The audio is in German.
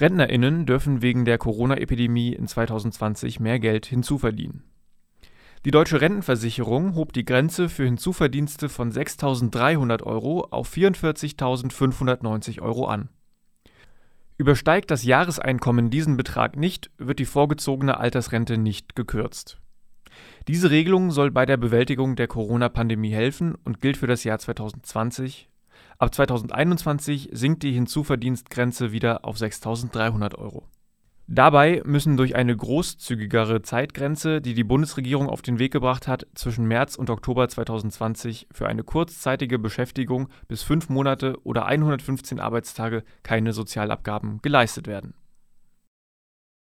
RentnerInnen dürfen wegen der Corona-Epidemie in 2020 mehr Geld hinzuverdienen. Die Deutsche Rentenversicherung hob die Grenze für Hinzuverdienste von 6.300 Euro auf 44.590 Euro an. Übersteigt das Jahreseinkommen diesen Betrag nicht, wird die vorgezogene Altersrente nicht gekürzt. Diese Regelung soll bei der Bewältigung der Corona-Pandemie helfen und gilt für das Jahr 2020. Ab 2021 sinkt die Hinzuverdienstgrenze wieder auf 6.300 Euro. Dabei müssen durch eine großzügigere Zeitgrenze, die die Bundesregierung auf den Weg gebracht hat, zwischen März und Oktober 2020 für eine kurzzeitige Beschäftigung bis fünf Monate oder 115 Arbeitstage keine Sozialabgaben geleistet werden